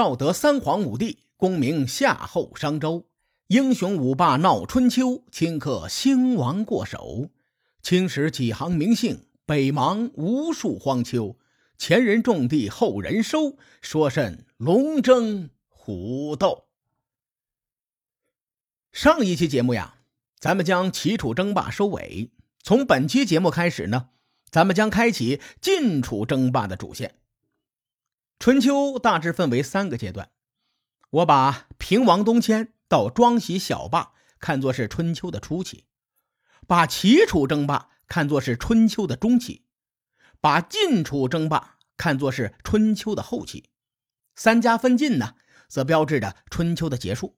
道德三皇五帝，功名夏后商周，英雄五霸闹春秋，顷刻兴亡过手。青史几行名姓，北邙无数荒丘。前人种地，后人收，说甚龙争虎斗？上一期节目呀，咱们将齐楚争霸收尾。从本期节目开始呢，咱们将开启晋楚争霸的主线。春秋大致分为三个阶段，我把平王东迁到庄喜小霸看作是春秋的初期，把齐楚争霸看作是春秋的中期。把晋楚争霸看作是春秋的后期，三家分晋呢，则标志着春秋的结束。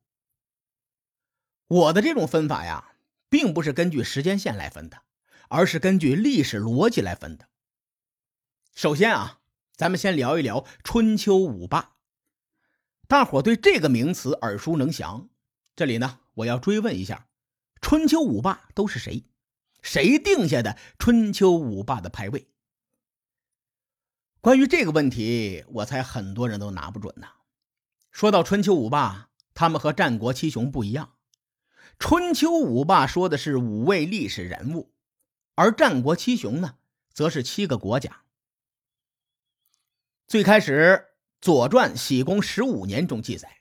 我的这种分法呀，并不是根据时间线来分的，而是根据历史逻辑来分的。首先啊，咱们先聊一聊春秋五霸。大伙对这个名词耳熟能详，这里呢，我要追问一下：春秋五霸都是谁？谁定下的春秋五霸的排位？关于这个问题，我猜很多人都拿不准呢。说到春秋五霸，他们和战国七雄不一样。春秋五霸说的是五位历史人物，而战国七雄呢，则是七个国家。最开始，《左传·喜公十五年》中记载，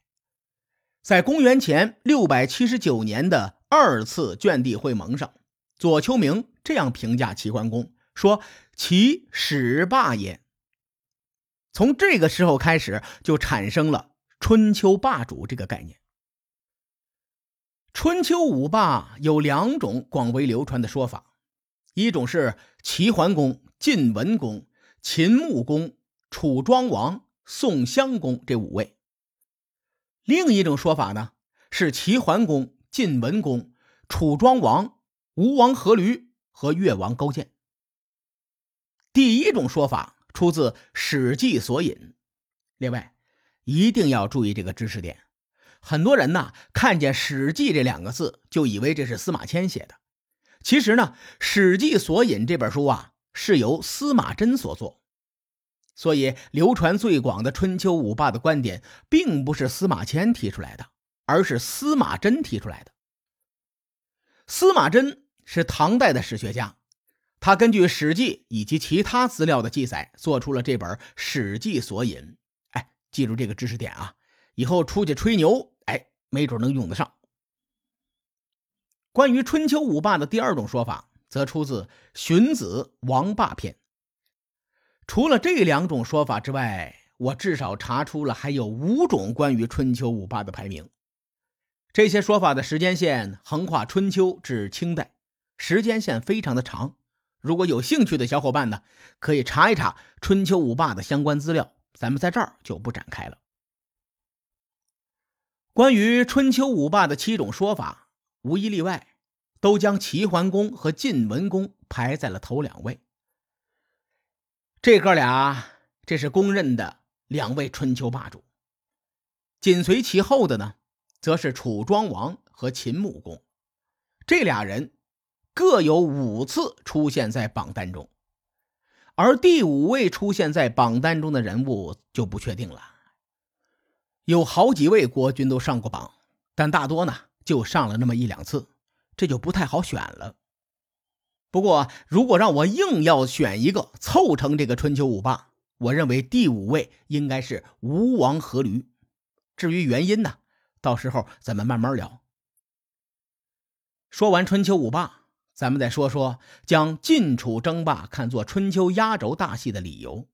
在公元前六百七十九年的二次卷地会盟上，左丘明这样评价齐桓公，说：“其始霸也。”从这个时候开始，就产生了春秋霸主这个概念。春秋五霸有两种广为流传的说法，一种是齐桓公、晋文公、秦穆公、楚庄王、宋襄公这五位；另一种说法呢是齐桓公、晋文公、楚庄王、吴王阖闾和越王勾践。第一种说法。出自《史记》索引。另外，一定要注意这个知识点。很多人呢，看见“史记”这两个字，就以为这是司马迁写的。其实呢，《史记》索引这本书啊，是由司马真所作。所以，流传最广的春秋五霸的观点，并不是司马迁提出来的，而是司马真提出来的。司马真是唐代的史学家。他根据《史记》以及其他资料的记载，做出了这本《史记索引》。哎，记住这个知识点啊，以后出去吹牛，哎，没准能用得上。关于春秋五霸的第二种说法，则出自《荀子·王霸篇》。除了这两种说法之外，我至少查出了还有五种关于春秋五霸的排名。这些说法的时间线横跨春秋至清代，时间线非常的长。如果有兴趣的小伙伴呢，可以查一查春秋五霸的相关资料，咱们在这儿就不展开了。关于春秋五霸的七种说法，无一例外，都将齐桓公和晋文公排在了头两位。这哥俩，这是公认的两位春秋霸主。紧随其后的呢，则是楚庄王和秦穆公，这俩人。各有五次出现在榜单中，而第五位出现在榜单中的人物就不确定了。有好几位国君都上过榜，但大多呢就上了那么一两次，这就不太好选了。不过，如果让我硬要选一个凑成这个春秋五霸，我认为第五位应该是吴王阖闾。至于原因呢，到时候咱们慢慢聊。说完春秋五霸。咱们再说说将晋楚争霸看作春秋压轴大戏的理由。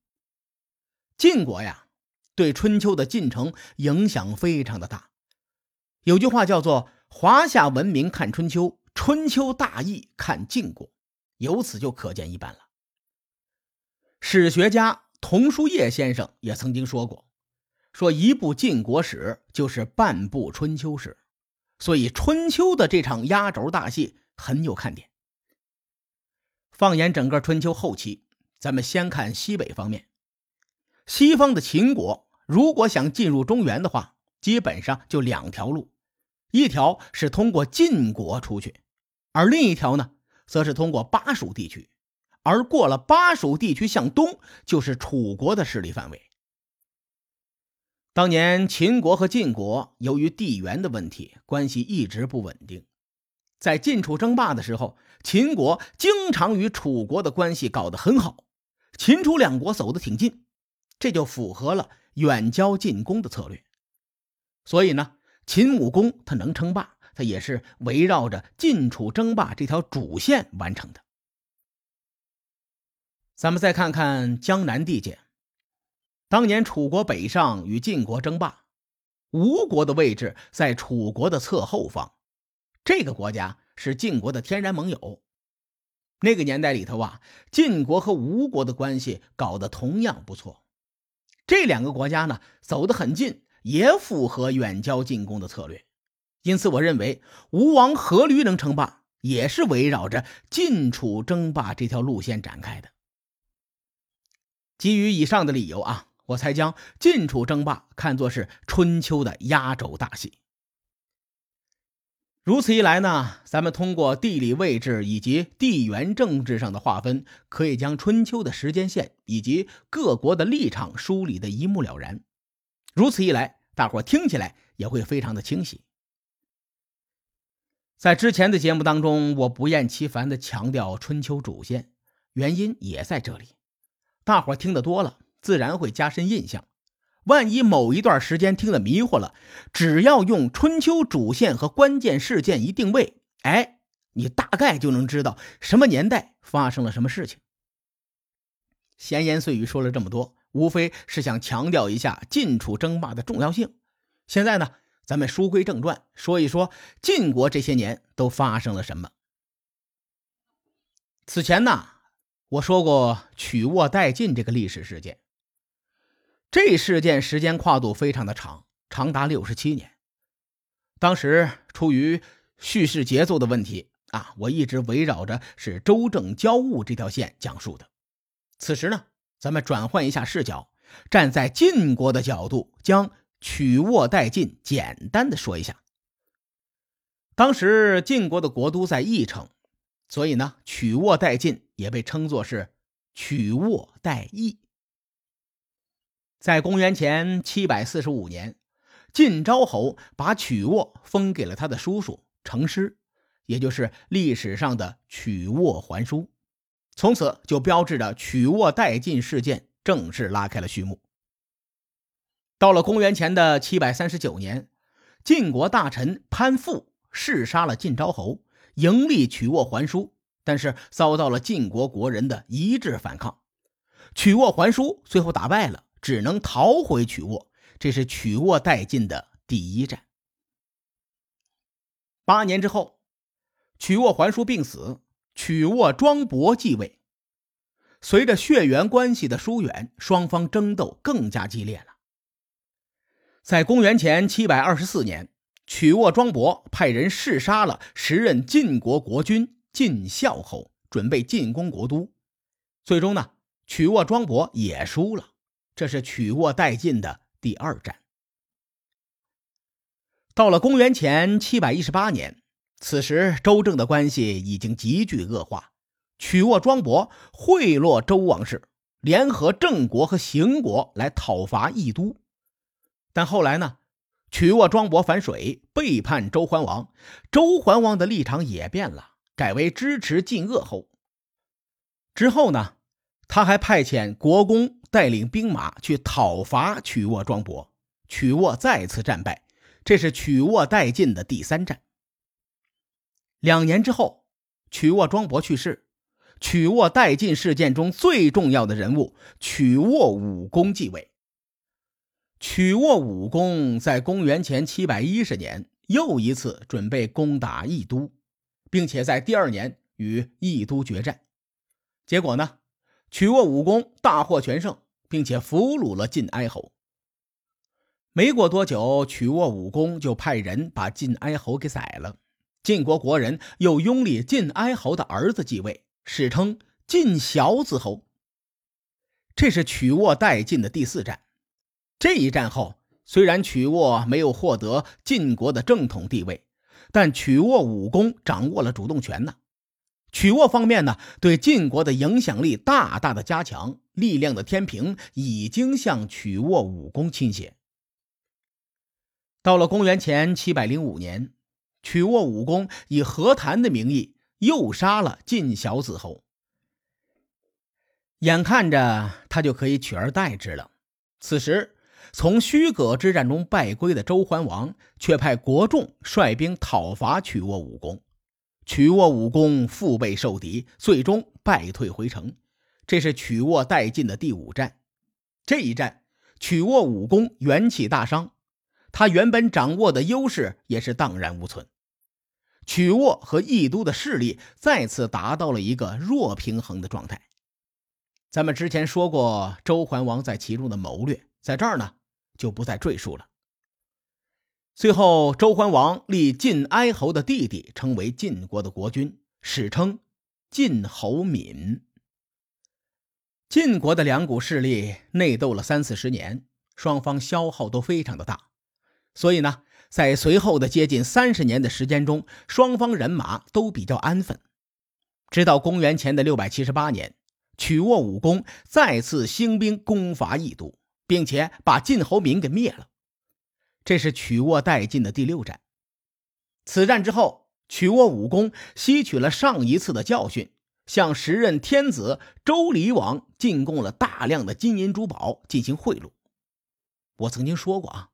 晋国呀，对春秋的进程影响非常的大。有句话叫做“华夏文明看春秋，春秋大义看晋国”，由此就可见一斑了。史学家童书业先生也曾经说过：“说一部晋国史就是半部春秋史，所以春秋的这场压轴大戏很有看点。”放眼整个春秋后期，咱们先看西北方面。西方的秦国如果想进入中原的话，基本上就两条路：一条是通过晋国出去，而另一条呢，则是通过巴蜀地区。而过了巴蜀地区向东，就是楚国的势力范围。当年秦国和晋国由于地缘的问题，关系一直不稳定。在晋楚争霸的时候，秦国经常与楚国的关系搞得很好，秦楚两国走得挺近，这就符合了远交近攻的策略。所以呢，秦武公他能称霸，它也是围绕着晋楚争霸这条主线完成的。咱们再看看江南地界。当年楚国北上与晋国争霸，吴国的位置在楚国的侧后方。这个国家是晋国的天然盟友。那个年代里头啊，晋国和吴国的关系搞得同样不错。这两个国家呢，走得很近，也符合远交近攻的策略。因此，我认为吴王阖闾能称霸，也是围绕着晋楚争霸这条路线展开的。基于以上的理由啊。我才将晋楚争霸看作是春秋的压轴大戏。如此一来呢，咱们通过地理位置以及地缘政治上的划分，可以将春秋的时间线以及各国的立场梳理的一目了然。如此一来，大伙听起来也会非常的清晰。在之前的节目当中，我不厌其烦的强调春秋主线，原因也在这里。大伙听得多了。自然会加深印象。万一某一段时间听得迷糊了，只要用春秋主线和关键事件一定位，哎，你大概就能知道什么年代发生了什么事情。闲言碎语说了这么多，无非是想强调一下晋楚争霸的重要性。现在呢，咱们书归正传，说一说晋国这些年都发生了什么。此前呢，我说过曲沃代晋这个历史事件。这事件时间跨度非常的长，长达六十七年。当时出于叙事节奏的问题啊，我一直围绕着是周正交恶这条线讲述的。此时呢，咱们转换一下视角，站在晋国的角度，将曲沃代晋简单的说一下。当时晋国的国都在翼城，所以呢，曲沃代晋也被称作是曲沃代翼。在公元前七百四十五年，晋昭侯把曲沃封给了他的叔叔成师，也就是历史上的曲沃还书，从此就标志着曲沃代晋事件正式拉开了序幕。到了公元前的七百三十九年，晋国大臣潘父弑杀了晋昭侯，迎立曲沃还书，但是遭到了晋国国人的一致反抗，曲沃还书最后打败了。只能逃回曲沃，这是曲沃代晋的第一战。八年之后，曲沃还书病死，曲沃庄伯继位。随着血缘关系的疏远，双方争斗更加激烈了。在公元前七百二十四年，曲沃庄伯派人弑杀了时任晋国国君晋孝侯，准备进攻国都。最终呢，曲沃庄伯也输了。这是曲沃代晋的第二战。到了公元前七百一十八年，此时周郑的关系已经急剧恶化。曲沃庄伯贿赂周王室，联合郑国和邢国来讨伐义都。但后来呢，曲沃庄伯反水，背叛周桓王，周桓王的立场也变了，改为支持晋鄂侯。之后呢？他还派遣国公带领兵马去讨伐曲沃庄伯，曲沃再次战败，这是曲沃代晋的第三战。两年之后，曲沃庄伯去世，曲沃代晋事件中最重要的人物曲沃武公继位。曲沃武公在公元前七百一十年又一次准备攻打义都，并且在第二年与义都决战，结果呢？曲沃武功大获全胜，并且俘虏了晋哀侯。没过多久，曲沃武功就派人把晋哀侯给宰了。晋国国人又拥立晋哀侯的儿子继位，史称晋小子侯。这是曲沃代晋的第四战。这一战后，虽然曲沃没有获得晋国的正统地位，但曲沃武功掌握了主动权呢。曲沃方面呢，对晋国的影响力大大的加强，力量的天平已经向曲沃武功倾斜。到了公元前七百零五年，曲沃武公以和谈的名义又杀了晋小子侯，眼看着他就可以取而代之了。此时，从虚葛之战中败归的周桓王却派国仲率兵讨伐曲沃武公，曲沃武公腹背受敌，最终败退回城。这是曲沃殆尽的第五战。这一战，曲沃武功元气大伤，他原本掌握的优势也是荡然无存。曲沃和义都的势力再次达到了一个弱平衡的状态。咱们之前说过周桓王在其中的谋略，在这儿呢就不再赘述了。最后，周桓王立晋哀侯的弟弟成为晋国的国君，史称晋侯闵。晋国的两股势力内斗了三四十年，双方消耗都非常的大，所以呢，在随后的接近三十年的时间中，双方人马都比较安分。直到公元前的六百七十八年，曲沃武公再次兴兵攻伐义都，并且把晋侯明给灭了。这是曲沃殆尽的第六战。此战之后，曲沃武公吸取了上一次的教训。向时任天子周厉王进贡了大量的金银珠宝进行贿赂。我曾经说过啊，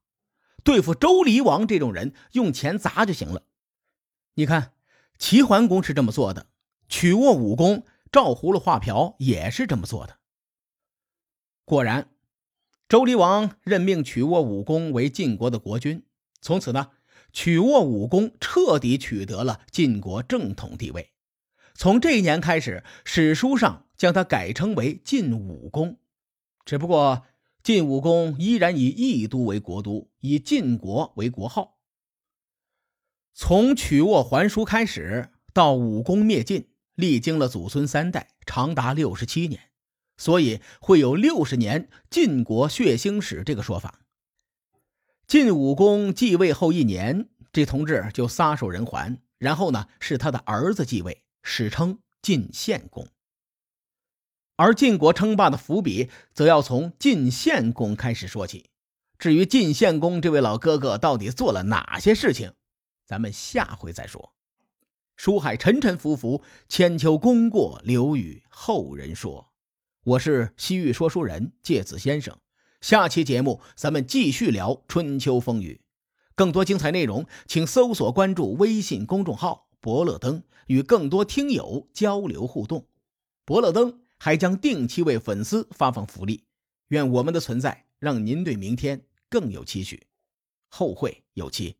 对付周厉王这种人，用钱砸就行了。你看，齐桓公是这么做的，曲沃武功赵葫芦画瓢也是这么做的。果然，周厉王任命曲沃武功为晋国的国君，从此呢，曲沃武功彻底取得了晋国正统地位。从这一年开始，史书上将他改称为晋武公。只不过，晋武公依然以义都为国都，以晋国为国号。从曲沃还书开始到武公灭晋，历经了祖孙三代，长达六十七年，所以会有六十年晋国血腥史这个说法。晋武公继位后一年，这同志就撒手人寰，然后呢，是他的儿子继位。史称晋献公，而晋国称霸的伏笔则要从晋献公开始说起。至于晋献公这位老哥哥到底做了哪些事情，咱们下回再说。书海沉沉浮浮，千秋功过留与后人说。我是西域说书人介子先生，下期节目咱们继续聊春秋风雨。更多精彩内容，请搜索关注微信公众号“伯乐灯”。与更多听友交流互动，伯乐灯还将定期为粉丝发放福利。愿我们的存在让您对明天更有期许。后会有期。